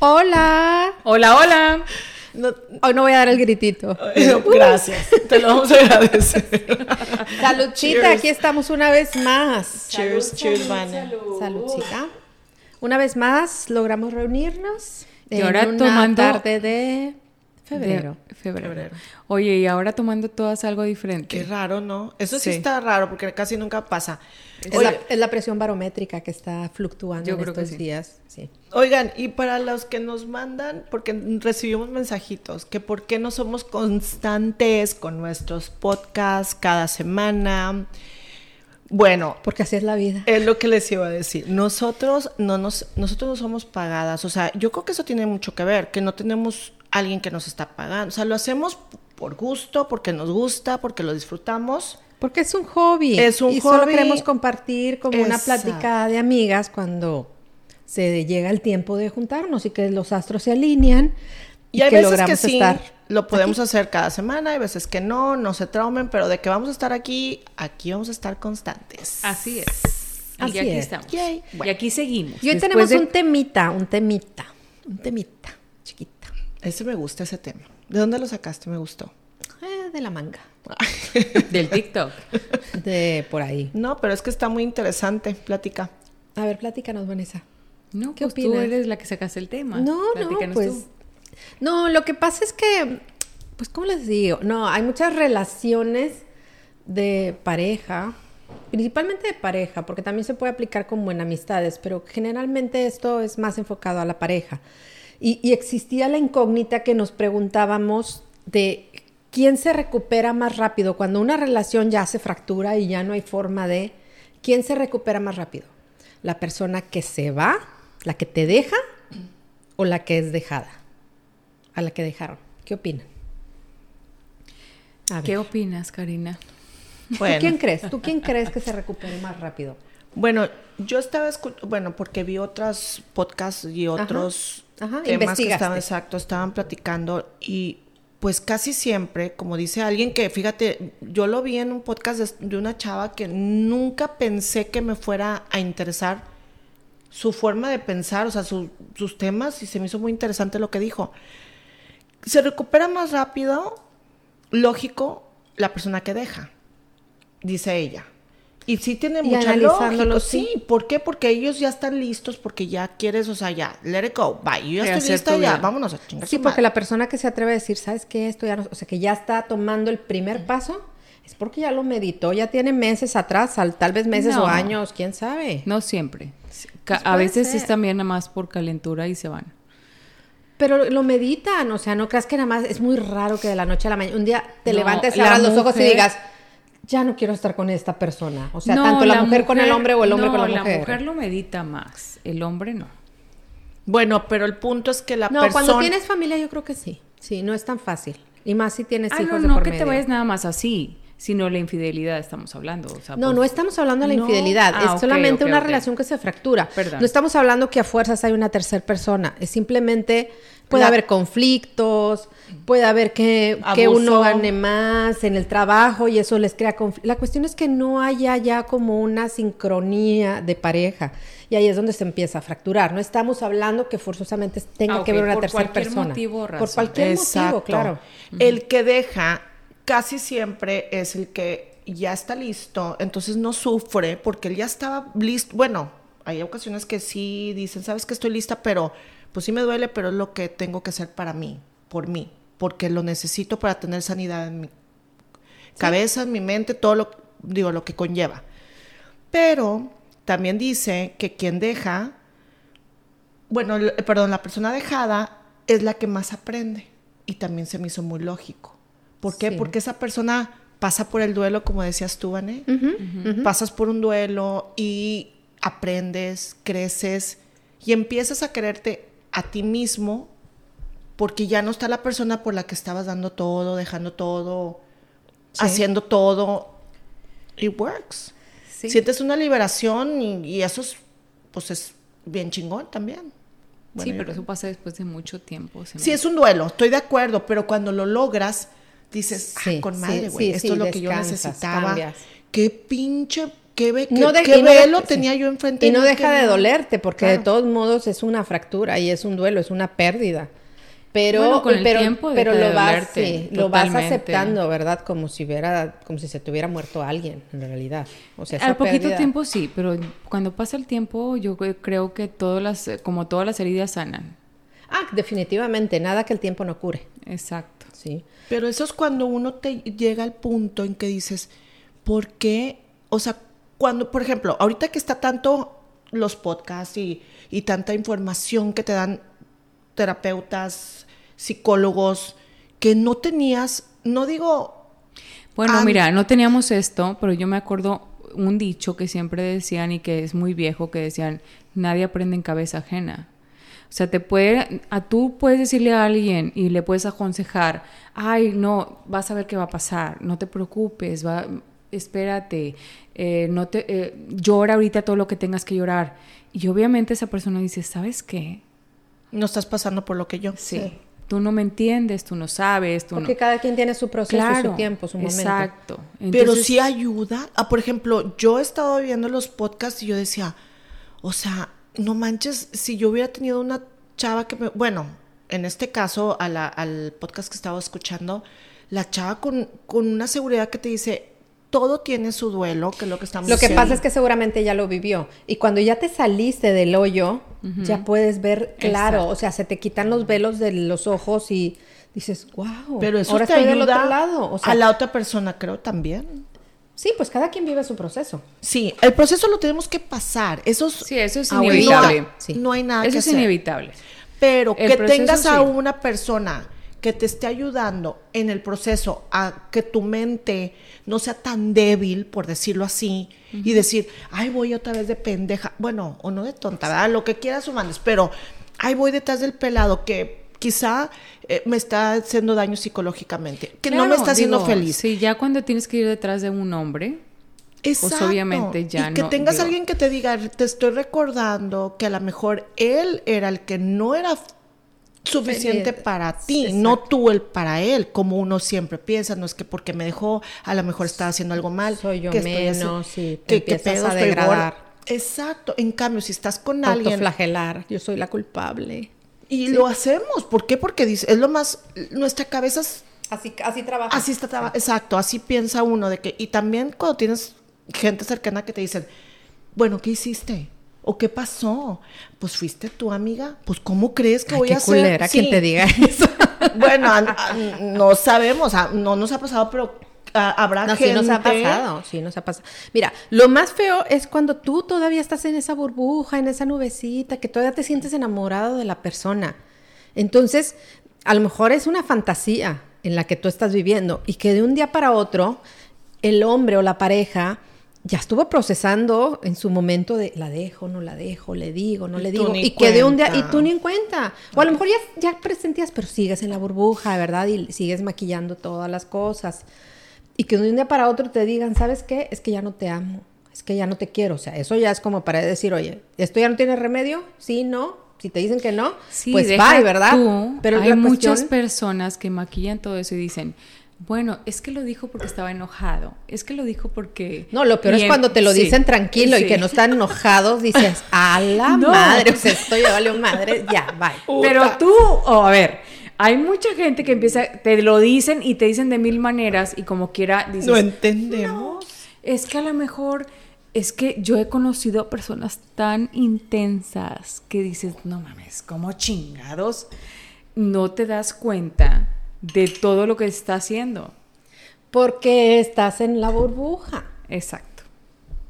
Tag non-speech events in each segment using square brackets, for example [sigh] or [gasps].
Hola. Hola, hola. No, hoy no voy a dar el gritito. Gracias, te lo vamos a agradecer. Saludcita, aquí estamos una vez más. Cheers, cheers, Vane. Saludcita. Una vez más logramos reunirnos. Y ahora en una tomando- tarde de febrero. De febrero. Febrero. Oye, y ahora tomando todas algo diferente. Qué raro, ¿no? Eso sí, Sí. está raro porque casi nunca pasa. Es, Oye, la, es la presión barométrica que está fluctuando Yo en creo que estos sí. días. Sí. Oigan, y para los que nos mandan, porque recibimos mensajitos, que por qué no somos constantes con nuestros podcasts cada semana. Bueno, Porque así es la vida. es lo que les iba a decir. Nosotros no nos, nosotros no somos pagadas. O sea, yo creo que eso tiene mucho que ver, que no tenemos alguien que nos está pagando. O sea, lo hacemos por gusto, porque nos gusta, porque lo disfrutamos. Porque es un hobby. Es un y solo hobby. queremos compartir como una Exacto. plática de amigas cuando se llega el tiempo de juntarnos y que los astros se alinean y, Y hay que veces que logramos sí, estar. lo podemos hacer cada semana, hay veces que no, no se traumen, pero de que vamos a estar aquí, aquí vamos a estar constantes. Así es. Así y aquí es. estamos. Yay. Y aquí seguimos. Y hoy Después tenemos de- un temita, un temita, un temita, chiquita, Ese me gusta ese tema. ¿De dónde lo sacaste? Me gustó. eh, de la manga, [laughs] del TikTok. de por ahí. No, pero es que está muy interesante. Platica. A ver, platícanos, Vanessa. No, ¿Qué pues tú opinas? eres la que sacaste el tema. No, no, pues. tú. No, lo que pasa es que, pues, ¿cómo les digo? No, hay muchas relaciones de pareja, principalmente de pareja, porque también se puede aplicar como en amistades, pero generalmente esto es más enfocado a la pareja. Y, y existía la incógnita que nos preguntábamos de quién se recupera más rápido cuando una relación ya se fractura y ya no hay forma de, ¿quién se recupera más rápido? ¿La persona que se va, la que te deja o la que es dejada? A la que dejaron. ¿Qué opinan? ¿Qué opinas, Karina? Bueno, ¿Tú quién crees? ¿Tú quién crees que se recupere más rápido? bueno, yo estaba escuchando, bueno, porque vi otros podcasts y otros ajá, temas que estaban, exacto, estaban platicando y pues casi siempre, como dice alguien que, fíjate, yo lo vi en un podcast de, de una chava que nunca pensé que me fuera a interesar su forma de pensar, o sea, su- sus temas, y se me hizo muy interesante lo que dijo. Se recupera más rápido, lógico, la persona que deja, dice ella. Y sí tiene Y mucha lógica, sí. sí. ¿Por qué? Porque ellos ya están listos, porque ya quieres, o sea, ya, let it go, bye. Yo ya estoy lista, ya, vida. vámonos a chingar Sí, porque madre. la persona que se atreve a decir, ¿sabes qué? Esto ya no, o sea, que ya está tomando el primer paso, es porque ya lo meditó, ya tiene meses atrás, al- tal vez meses No. o años, quién sabe. No siempre. Pues a veces ser. es también nada más por calentura y se van. Pero lo meditan, o sea, no creas que nada más es muy raro que de la noche a la mañana un día te No, levantes, abras los ojos y digas, ya no quiero estar con esta persona. O sea, No, tanto la, mujer, con el hombre o el hombre no, con la mujer. la mujer lo medita más, el hombre no. Bueno, pero el punto es que la No, persona... cuando tienes familia yo creo que sí. Sí, no es tan fácil. Y más si tienes Ah, hijos no, de no por que te vayas nada más así, sino la infidelidad estamos hablando. o sea, No, pues- no estamos hablando de la No. infidelidad, Ah, es ok, solamente una relación que se fractura. Perdón. No estamos hablando que a fuerzas hay una tercera persona, es simplemente puede La- haber conflictos, puede haber que, que uno gane más en el trabajo y eso les crea conflicto. La cuestión es que no haya ya como una sincronía de pareja y ahí es donde se empieza a fracturar. No estamos hablando que forzosamente tenga Ah, que ver una por tercera cualquier persona. motivo o por razón. cualquier motivo, claro. El que deja casi siempre es el que ya está listo, entonces no sufre porque él ya estaba listo. Bueno, hay ocasiones que sí dicen, sabes que estoy lista, pero pues sí me duele, pero es lo que tengo que hacer para mí, por mí, porque lo necesito para tener sanidad en mi cabeza, en mi mente, todo lo, digo, lo que conlleva. Pero también dice que quien deja, bueno, el- perdón, la persona dejada es la que más aprende. Y también se me hizo muy lógico. ¿Por qué? Sí. Porque esa persona pasa por el duelo, como decías tú, Vané. Pasas por un duelo y aprendes, creces y empiezas a quererte a ti mismo porque ya no está la persona por la que estabas dando todo, dejando todo, Sí. haciendo todo. It works. Sí. Sientes una liberación y, y eso es, pues es bien chingón también. Bueno, sí, pero eso pasa después de mucho tiempo. me Sí, es un duelo, estoy de acuerdo, pero cuando lo logras, dices, ah, Sí, con sí, madre, güey, esto es lo que yo necesitaba. cambias. Qué pinche ¿Qué, ve- No qué- de- qué y no velo deja- tenía sí. yo enfrente? Y no deja de dolerte, porque de todos modos es una fractura y es un duelo, es una pérdida. Pero, Bueno, con el pero, tiempo pero lo vas, dolerte, sí, lo vas aceptando, ¿verdad? Como si hubiera, como si se te hubiera muerto alguien, en realidad. O sea, Al poquito pérdida- tiempo sí, pero cuando pasa el tiempo yo cre- creo que todas las, eh, como todas las heridas sanan. Ah, definitivamente, nada que el tiempo no cure. Exacto. Sí. Pero eso es cuando uno te llega al punto en que dices, ¿por qué? O sea, cuando, por ejemplo, ahorita que está tanto los podcasts y, y tanta información que te dan terapeutas, psicólogos, que no tenías, no digo, Bueno, mira, no teníamos esto, pero yo me acuerdo un dicho que siempre decían y que es muy viejo, que decían, nadie aprende en cabeza ajena. O sea, te puede, a tú puedes decirle a alguien y le puedes aconsejar, ay, no, vas a ver qué va a pasar, no te preocupes, va, espérate, eh, no te, eh, llora ahorita todo lo que tengas que llorar. Y obviamente esa persona dice, ¿sabes qué? no estás pasando por lo que yo. Sí. Tú no me entiendes, tú no sabes, tú Porque no... cada quien tiene su proceso, su tiempo, su momento. Exacto. Pero sí ayuda. Ah, por ejemplo, yo he estado viendo los podcasts y yo decía, o sea, no manches, si yo hubiera tenido una chava que me. Bueno, en este caso, a la- al podcast que estaba escuchando, la chava con, con una seguridad que te dice, todo tiene su duelo, que es lo que estamos Lo que diciendo. pasa es que seguramente ya lo vivió. Y cuando ya te saliste del hoyo, ya puedes ver claro. Exacto. O sea, se te quitan los velos de los ojos y dices, wow. Pero eso ahora te estoy del otro lado. O sea, a la otra persona, creo, también. Sí, pues cada quien vive su proceso. Sí, el proceso lo tenemos que pasar. Eso es, Sí, eso es inevitable. no, Sí. no hay nada Eso que es hacer. inevitable. Pero El que proceso, tengas a sí. una persona que te esté ayudando en el proceso a que tu mente no sea tan débil, por decirlo así, y decir, ay, voy otra vez de pendeja, bueno, o no de tonta, ¿verdad? Lo que quieras o mandes, pero ay, voy detrás del pelado que quizá eh, me está haciendo daño psicológicamente, que no me Claro, está haciendo digo, feliz. Sí, ya cuando tienes que ir detrás de un hombre, Exacto. obviamente ya y que no, tengas digo- alguien que te diga, te estoy recordando que a lo mejor él era el que no era suficiente para ti, Exacto. no tú el para él, como uno siempre piensa, no es que porque me dejó, a lo mejor estaba haciendo algo mal, Soy yo que estoy menos, sí, te que, pedo, a degradar. Exacto, en cambio, si estás con alguien Autoflagelar. Yo soy la culpable. y lo hacemos, ¿por qué? Porque dice, es lo más, nuestra cabeza es Así, así trabaja. Así está, traba- exacto, así piensa uno de que, y también cuando tienes gente cercana que te dicen, bueno, ¿qué hiciste? ¿O qué pasó? Pues fuiste tu amiga, pues ¿cómo crees que Ay, voy qué a hacer? culera quien Sí. te diga eso. [laughs] Bueno, a- a- no sabemos, a- no nos ha pasado, pero habrá No, gente. sí nos ha pasado, sí nos ha pasado. Mira, lo más feo es cuando tú todavía estás en esa burbuja, en esa nubecita, que todavía te sientes enamorado de la persona. Entonces, a lo mejor es una fantasía en la que tú estás viviendo y que de un día para otro el hombre o la pareja ya estuvo procesando en su momento de la dejo, no la dejo, le digo, no Y le digo, y que de un día y tú ni en cuenta. O a lo mejor ya, ya presentías, pero sigues en la burbuja, ¿verdad? Y sigues maquillando todas las cosas. Y que de un día para otro te digan, ¿sabes qué? Es que ya no te amo, es que ya no te quiero. O sea, eso ya es como para decir, oye, ¿esto ya no tiene remedio? Sí, no. Si te dicen que no, sí, pues bye, ¿verdad? tú. Pero hay muchas cuestión- personas que maquillan todo eso y dicen, bueno, es que lo dijo porque estaba enojado, es que lo dijo porque... No, lo peor es cuando te lo sí, dicen tranquilo y que no están enojados, dices, [laughs] a la No. madre, o sea, esto ya valió madre, ya, bye. Pero tú, oh, a ver, hay mucha gente que empieza, te lo dicen y te dicen de mil maneras y como quiera dices, No entendemos. es que a lo mejor, es que yo he conocido a personas tan intensas que dices, no mames, como chingados, no te das cuenta de todo lo que está haciendo. Porque estás en la burbuja. Exacto.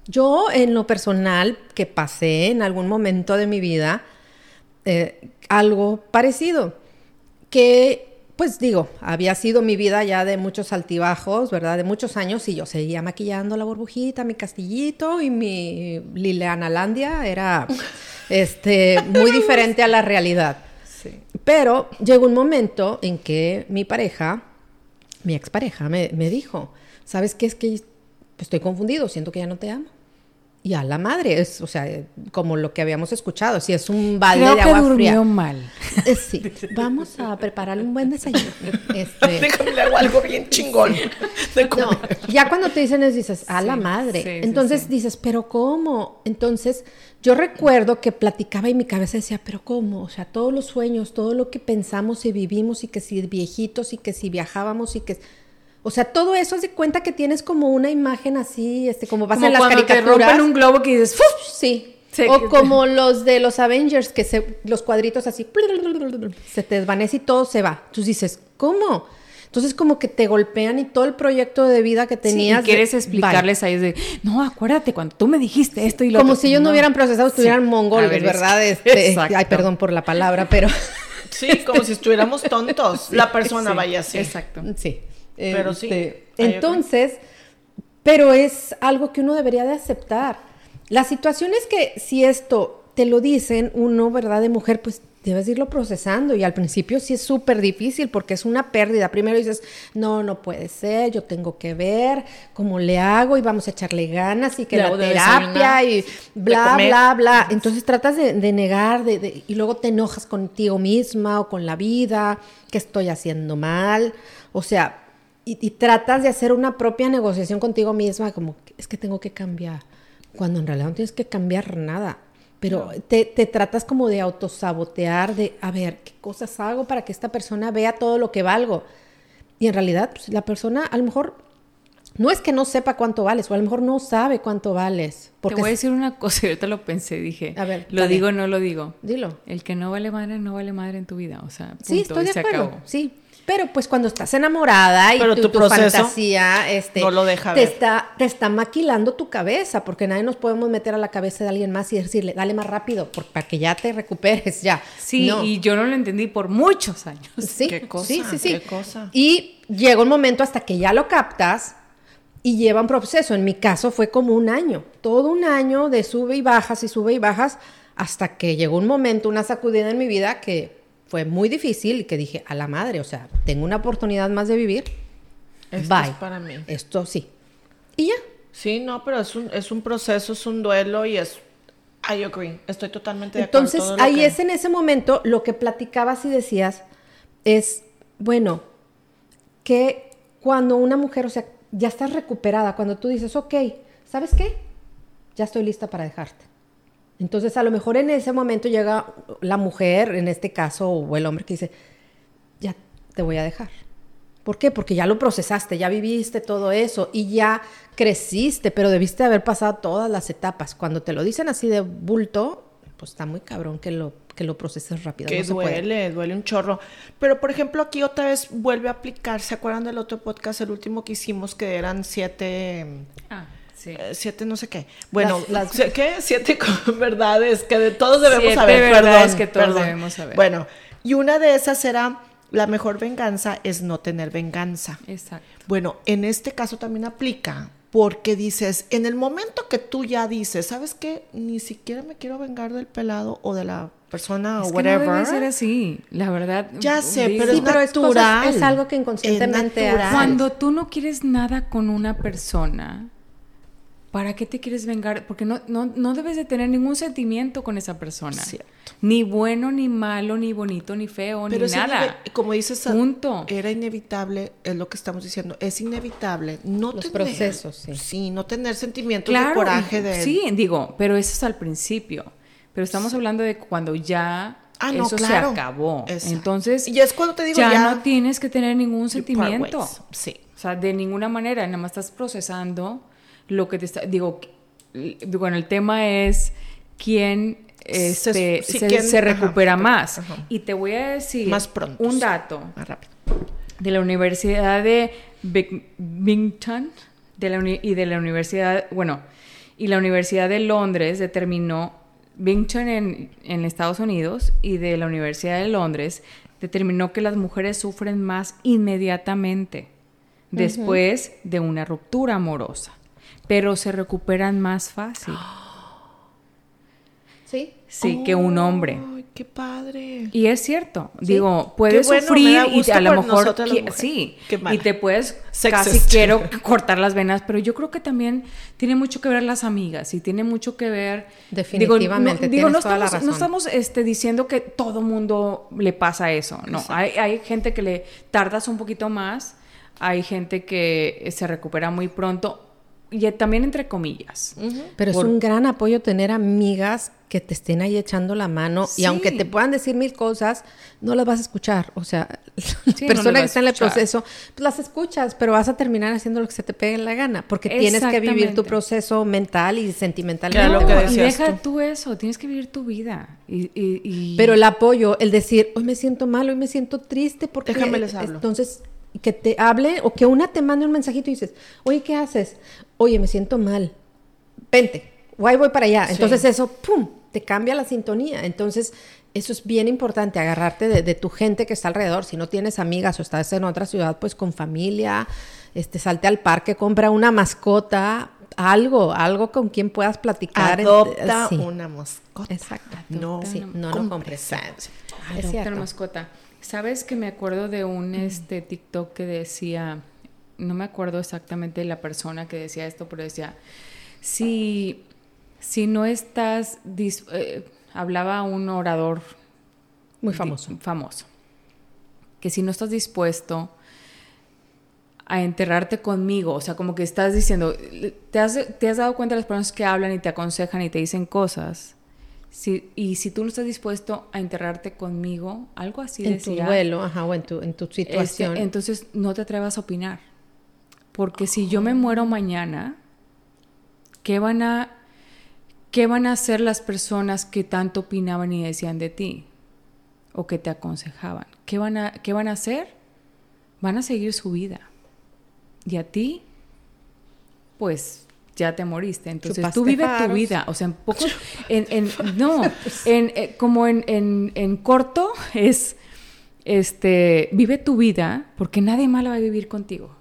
Yo, en lo personal, que pasé en algún momento de mi vida eh, algo parecido, que, pues digo, había sido mi vida ya de muchos altibajos, ¿verdad? De muchos años y yo seguía maquillando la burbujita, mi castillito y mi Liliana Landia era este, muy [laughs] diferente a la realidad. Pero llegó un momento en que mi pareja, mi expareja, me, me dijo, ¿sabes qué? Es que estoy confundido, siento que ya no te amo. Y a la madre, es, o sea, como lo que habíamos escuchado, si es un balde Creo de que agua durmió fría. mal. Eh, Sí, vamos a prepararle un buen desayuno. Este, [laughs] Déjame le hago algo bien chingón. de no, comer. ya cuando te dicen eso dices, a la madre. sí, Entonces sí. dices, pero ¿cómo? Entonces yo recuerdo que platicaba y mi cabeza decía, pero ¿cómo? O sea, todos los sueños, todo lo que pensamos y vivimos y que si viejitos y que si viajábamos y que... O sea, todo eso haz de cuenta que tienes como una imagen así, este, como vas Como en las cuando te caricaturas. rompen un globo que dices, ¡Fuf! Sí. Sí, o que- como los de los Avengers, que se, los cuadritos así, se te desvanece y todo se va. Tú dices, ¿cómo? Entonces como que te golpean y todo el proyecto de vida que Sí, tenías. y quieres de- explicarles a ellos de, no, acuérdate cuando tú me dijiste esto y lo Como otro". si ellos no, hubieran procesado, estuvieran Sí. mongoles, A ver, es- ¿verdad? Este, Exacto. ay, perdón por la palabra, pero Sí, como si estuviéramos tontos. La persona Sí, vaya así. Exacto. sí. Pero sí, Este, otra. entonces, pero es algo que uno debería de aceptar. La situación es que si esto te lo dicen, uno, ¿verdad? De mujer, pues debes irlo procesando y al principio sí es súper difícil porque es una pérdida. Primero dices, no, no puede ser, yo tengo que ver cómo le hago y vamos a echarle ganas y que la terapia y bla, bla, bla. Entonces tratas de, de negar de- de- y luego te enojas contigo misma o con la vida, que estoy haciendo mal. O sea, y, y tratas de hacer una propia negociación contigo misma, como es que tengo que cambiar, cuando en realidad no tienes que cambiar nada. Pero te, te tratas como de autosabotear, de, a ver, ¿qué cosas hago para que esta persona vea todo lo que valgo? Y en realidad, pues, la persona a lo mejor no es que no sepa cuánto vales, o a lo mejor no sabe cuánto vales. Porque Te voy a decir una cosa, yo te lo pensé, dije, A ver, lo dale. digo o no lo digo. Dilo. El que no vale madre, no vale madre en tu vida, o sea, punto, Sí, estoy y de se acuerdo. acabó. Sí. Pero pues cuando estás enamorada y Pero tu, tu tu proceso fantasía este, no lo deja te ver. está te está maquilando tu cabeza, porque nadie nos podemos meter a la cabeza de alguien más y decirle, dale más rápido, por- para que ya te recuperes ya. Sí, No. y yo no lo entendí por muchos años. Sí, Qué cosa, sí, sí, sí. qué cosa. Y llega un momento hasta que ya lo captas y lleva un proceso. En mi caso fue como un año, todo un año de sube y bajas y sube y bajas, hasta que llegó un momento, una sacudida en mi vida que fue muy difícil y que dije, a la madre, o sea, tengo una oportunidad más de vivir. Esto Bye. es para mí. Esto sí. Y ya. Sí, no, pero es un, es un proceso, es un duelo y es... I agree. Estoy totalmente de acuerdo. Entonces, ahí que- es en ese momento lo que platicabas y decías es, bueno, que cuando una mujer, o sea, ya estás recuperada, cuando tú dices, ok, ¿sabes qué? Ya estoy lista para dejarte. Entonces, a lo mejor en ese momento llega la mujer, en este caso, o el hombre que dice, ya te voy a dejar. ¿Por qué? Porque ya lo procesaste, ya viviste todo eso y ya creciste, pero debiste haber pasado todas las etapas. Cuando te lo dicen así de bulto, pues está muy cabrón que lo, que lo proceses rápido. Que no se puede. duele, duele un chorro. Pero, por ejemplo, aquí otra vez vuelve a aplicar. ¿Se acuerdan del otro podcast, el último que hicimos, que eran siete... Ah, sí. eh, siete no sé qué. Bueno, Las- las- ¿qué? Siete [laughs] verdades que de todos debemos Siete saber. verdades perdón, que todos perdón. debemos saber. Bueno, y una de esas era, la mejor venganza es no tener venganza. Exacto. Bueno, en este caso también aplica porque dices, en el momento que tú ya dices, ¿sabes qué? Ni siquiera me quiero vengar del pelado o de la persona Es o que no whatever. debe ser así, la verdad. Ya sé, digo, pero Sí, es pero es, cosas- natural. es algo que inconscientemente Es natural. Cuando tú no quieres nada con una persona, ¿para qué te quieres vengar? Porque no, no, no debes de tener ningún sentimiento con esa persona. Cierto. Ni bueno, ni malo, ni bonito, ni feo, Pero ni es nada. ineve- como dices, Punto. era inevitable, es lo que estamos diciendo, es inevitable no Los tener, procesos, sí. Sí, no tener sentimientos Claro, de coraje de sí, digo, pero eso es al principio. Pero estamos hablando de cuando ya Ah, no, eso claro. se acabó. Exacto. Entonces, Y es cuando te digo, ya, ya- no tienes que tener ningún sentimiento. Sí. O sea, de ninguna manera, nada más estás procesando lo que te está. Digo, bueno, el tema es quién, este, sí, se, quién- se ajá, recupera ajá. más. Y te voy a decir Más pronto. un dato Más rápido. de la Universidad de Binghamton de la uni- y de la Universidad, bueno, y la Universidad de Londres determinó, Binghamton en, en Estados Unidos y de la Universidad de Londres determinó que las mujeres sufren más inmediatamente después de una ruptura amorosa, pero se recuperan más fácil, [gasps] Sí. sí, que un hombre. Ay, Qué padre. Y es cierto, digo, puedes bueno, sufrir y a lo mejor sí, Qué y te puedes Sexist. casi quiero cortar las venas, pero yo creo que también tiene mucho que ver las amigas y tiene mucho que ver Definitivamente, digo, no, toda la estamos, no estamos este, diciendo que todo mundo le pasa eso, no, hay, hay gente que le tardas un poquito más, hay gente que se recupera muy pronto y también entre comillas. Pero Por- es un gran apoyo tener amigas que te estén ahí echando la mano Sí. y aunque te puedan decir mil cosas, no las vas a escuchar. O sea, [laughs] la Sí, persona que está en el proceso, pues las escuchas, pero vas a terminar haciendo lo que se te pegue en la gana, porque tienes que vivir tu proceso mental y sentimental. Era lo que No, y deja tú. tú eso, tienes que vivir tu vida. Y, y- y- Pero el apoyo, el decir, hoy me siento mal, hoy me siento triste, porque Déjame les hablo. entonces que te hable o que una te mande un mensajito y dices, oye, ¿qué haces? Oye, me siento mal. Vente, ahí voy para allá. Sí. Entonces eso, ¡pum!, te cambia la sintonía. Entonces eso es bien importante, agarrarte de, de tu gente que está alrededor. Si no tienes amigas o estás en otra ciudad, pues con familia, este, salte al parque, compra una mascota, algo, algo con quien puedas platicar. Adopta Sí. una mascota. Exacto. No, Sí, no, no compres. compres. Es Adopta una mascota. ¿Sabes que me acuerdo de un este TikTok que decía, no me acuerdo exactamente la persona que decía esto, pero decía, si, si no estás, dis- eh, hablaba un orador Muy di- famoso. famoso, que si no estás dispuesto a enterrarte conmigo, o sea, como que estás diciendo, te has, te has dado cuenta de las personas que hablan y te aconsejan y te dicen cosas, si, y si tú no estás dispuesto a enterrarte conmigo, algo así en tu duelo, ajá, o en tu, en tu este, situación. entonces no te atrevas a opinar, porque si yo me muero mañana, ¿qué van a, qué van a hacer las personas que tanto opinaban y decían de ti? O que te aconsejaban. ¿Qué van a, qué van a hacer? Van a seguir su vida. Y a ti, pues ya te moriste. Entonces Chupaste tú vive faros. tu vida. O sea, en poco. En, en- no, en, eh, como en, en, en corto es. Este, vive tu vida porque nadie más la va a vivir contigo.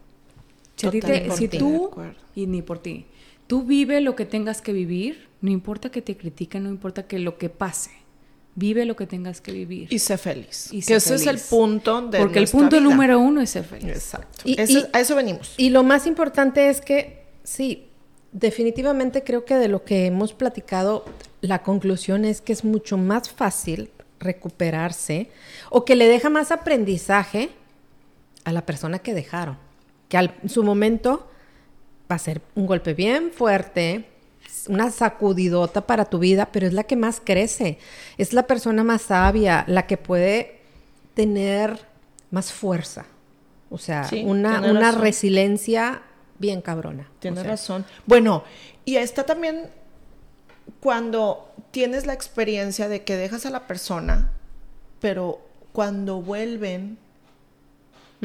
Si, a ti te- Totalmente si de tú, y ni por ti, tú vive lo que tengas que vivir, no importa que te critiquen, no importa que lo que pase, vive lo que tengas que vivir. Y sé feliz. Y que ese es el punto de Porque el punto vida. número uno es ser feliz. Exacto. Y- Ese- y- a eso venimos. Y lo más importante es que, sí, definitivamente creo que de lo que hemos platicado, la conclusión es que es mucho más fácil recuperarse o que le deja más aprendizaje a la persona que dejaron, que al, en su momento va a ser un golpe bien fuerte, una sacudidota para tu vida, pero es la que más crece, es la persona más sabia, la que puede tener más fuerza, o sea, Sí, una, una razón. resiliencia bien cabrona. Tienes O sea, razón. Bueno, y está también cuando tienes la experiencia de que dejas a la persona, pero cuando vuelven,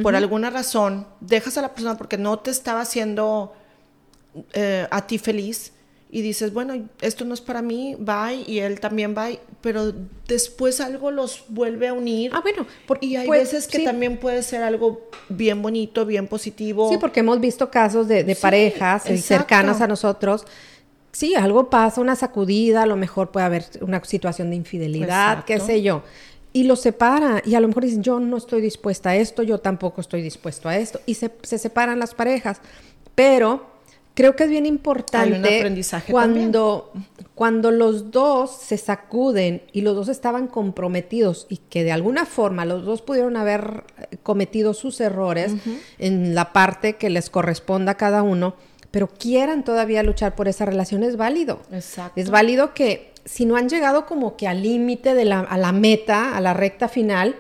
por alguna razón, dejas a la persona porque no te estaba haciendo eh, a ti feliz y dices, bueno, esto no es para mí, bye, y él también bye, pero después algo los vuelve a unir. Ah, bueno, porque y hay pues, veces que sí. también puede ser algo bien bonito, bien positivo. Sí, porque hemos visto casos de, de Sí, parejas eh, exacto. cercanas a nosotros. Sí, algo pasa, una sacudida, a lo mejor puede haber una situación de infidelidad, qué sé yo. Y los separa, y a lo mejor dicen, yo no estoy dispuesta a esto, yo tampoco estoy dispuesto a esto, y se, se separan las parejas. Pero creo que es bien importante aprendizaje cuando, cuando los dos se sacuden y los dos estaban comprometidos y que de alguna forma los dos pudieron haber eh, cometido sus errores en la parte que les corresponda a cada uno, pero quieran todavía luchar por esa relación, es válido. Exacto. Es válido que si no han llegado como que al límite de la, a la meta, a la recta final,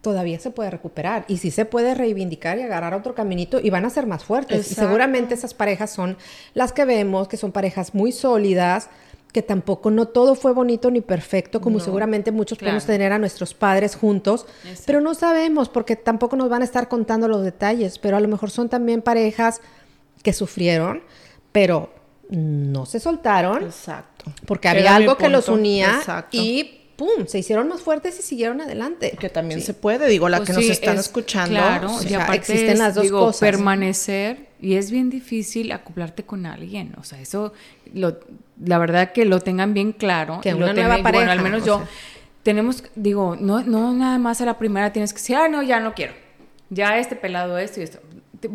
todavía se puede recuperar y sí se puede reivindicar y agarrar otro caminito y van a ser más fuertes. Y seguramente esas parejas son las que vemos, que son parejas muy sólidas, que tampoco no todo fue bonito ni perfecto, como No, seguramente muchos claro. podemos tener a nuestros padres juntos, pero no sabemos porque tampoco nos van a estar contando los detalles, pero a lo mejor son también parejas que sufrieron, pero no se soltaron Exacto. Porque Era había mi algo que los unía Exacto. y ¡pum! se hicieron más fuertes y siguieron adelante. Que también Sí. se puede, digo, la Pues que nos sí, están es- escuchando. Claro, o y sea, aparte existen es, las dos digo, cosas. permanecer y es bien difícil acoplarte con alguien, o sea, eso lo, la verdad que lo tengan bien claro, Que y lo una tengan- nueva y bueno, pareja, al menos yo sea. tenemos, digo, no, no nada más a la primera tienes que decir, ah, no, ya no quiero. Ya este pelado, esto y esto.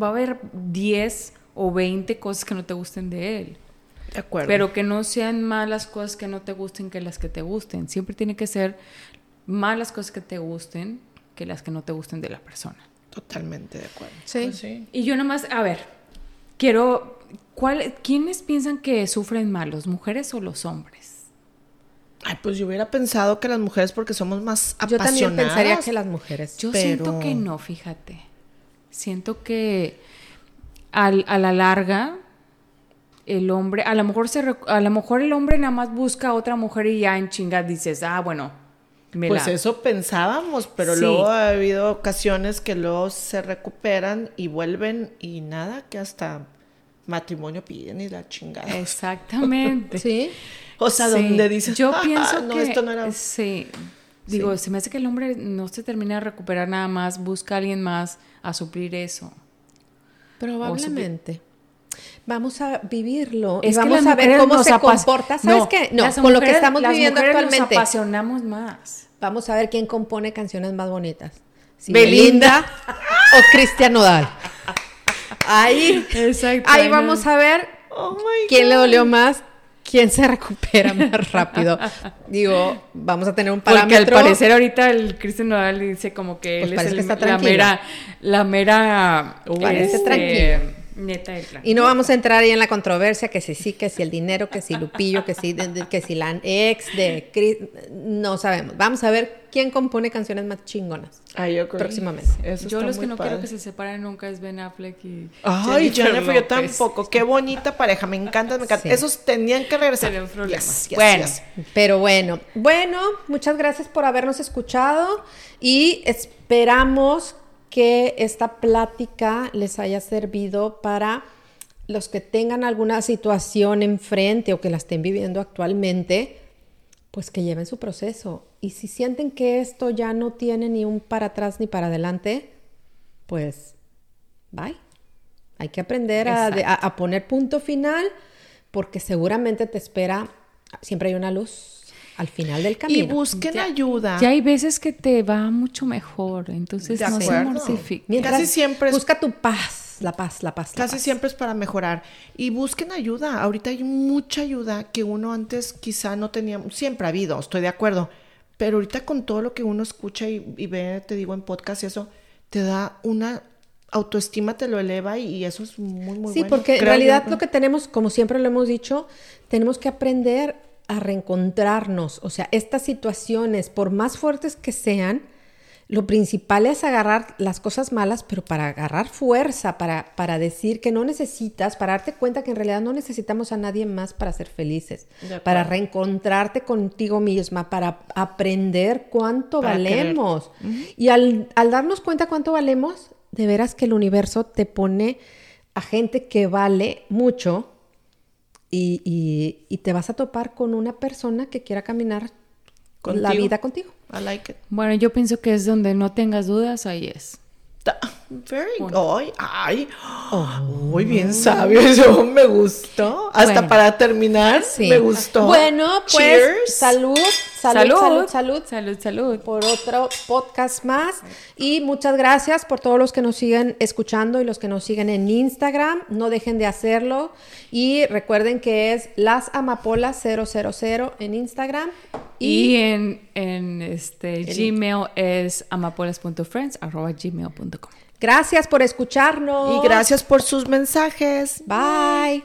Va a haber 10 o 20 cosas que no te gusten de él. De acuerdo. Pero que no sean malas cosas que no te gusten que las que te gusten. Siempre tiene que ser malas cosas que te gusten que las que no te gusten de la persona. Totalmente de acuerdo. Sí. Pues sí. Y yo nomás, a ver, quiero, ¿cuál, ¿quiénes piensan que sufren más, los mujeres o los hombres? Ay, pues yo hubiera pensado que las mujeres porque somos más Yo apasionadas. también pensaría que las mujeres. Yo Pero- siento que no, fíjate. Siento que al- a la larga el hombre, a lo mejor se a lo mejor el hombre nada más busca a otra mujer y ya en chingas dices, ah, bueno, me Pues la- eso pensábamos, pero Sí. luego ha habido ocasiones que luego se recuperan y vuelven y nada, que hasta matrimonio piden y la chingada. Exactamente. [laughs] Sí. O sea, Sí. donde dices, Yo "Ah, pienso no, que esto no era. sí. Digo, se me hace que el hombre no se termina de recuperar nada más, busca a alguien más a suplir eso. Probablemente. Vamos a vivirlo Es vamos a ver cómo se comporta. ¿Sabes No, qué? No, con lo que estamos las viviendo actualmente. Nos apasionamos más. Vamos a ver quién compone canciones más bonitas. Si Belinda. Belinda o Cristian Nodal. Ahí, Exacto. ahí vamos a ver Oh quién le dolió más, quién se recupera más rápido. Digo, vamos a tener un Porque parámetro. al parecer ahorita el Cristian Nodal dice como que Pues él es el- que está la mera, la mera Parece tranquilo. Neta del plan. Y no vamos a entrar ahí en la controversia que si sí, que si el dinero, que si Lupillo, que si, de- de- que si la ex de Chris, no sabemos. Vamos a ver quién compone canciones más chingonas. Ay, yo creo Próximamente. Eso Yo los que no padre. quiero que se separen nunca es Ben Affleck y Ay, Jennifer, yo López. tampoco. Qué bonita pareja, me encanta, me encanta. Sí. Esos tenían que regresar. Sería un problema. Yes, yes, Bueno. yes. Pero bueno, bueno, muchas gracias por habernos escuchado y esperamos que esta plática les haya servido para los que tengan alguna situación enfrente o que la estén viviendo actualmente, pues que lleven su proceso. Y si sienten que esto ya no tiene ni un para atrás ni para adelante, pues bye. Hay que aprender a, a poner punto final porque seguramente te espera, siempre hay una luz al final del Y camino. busquen Ya- ayuda. Ya hay veces que te va mucho mejor, entonces De no se acuerdo. mortifiquen. Mientras Casi siempre es- busca tu paz, la paz, la paz. la Casi paz. siempre es para mejorar. Y busquen ayuda. Ahorita hay mucha ayuda que uno antes quizá no tenía. Siempre ha habido, estoy de acuerdo. Pero ahorita con todo lo que uno escucha y, y ve, te digo, en podcast y eso, te da una autoestima, te lo eleva y, y eso es muy, muy Sí, bueno. porque en Creo realidad yo. lo que tenemos, como siempre lo hemos dicho, tenemos que aprender a reencontrarnos. O sea, estas situaciones, por más fuertes que sean, lo principal es agarrar las cosas malas, pero para agarrar fuerza, para, para decir que no necesitas, para darte cuenta que en realidad no necesitamos a nadie más para ser felices, para reencontrarte contigo misma, para aprender cuánto Para valemos. Y al, al darnos cuenta cuánto valemos, de veras que el universo te pone a gente que vale mucho y, y- y te vas a topar con una persona que quiera caminar la Contigo. vida contigo. I like it. Bueno, yo pienso que es donde no tengas dudas, ahí es. Very good. Ay, muy bien sabio. [laughs] Eso me gustó. Hasta Bueno. para terminar, Sí. me gustó. Bueno, pues Cheers. salud, salud, salud, salud, salud, salud. por otro podcast más. Y muchas gracias por todos los que nos siguen escuchando y los que nos siguen en Instagram. No dejen de hacerlo. Y recuerden que es las amapolas 000 en Instagram. Y en, en este Gmail es amapolas.friends arroba gmail.com. gracias por escucharnos. Y gracias por sus mensajes. Bye.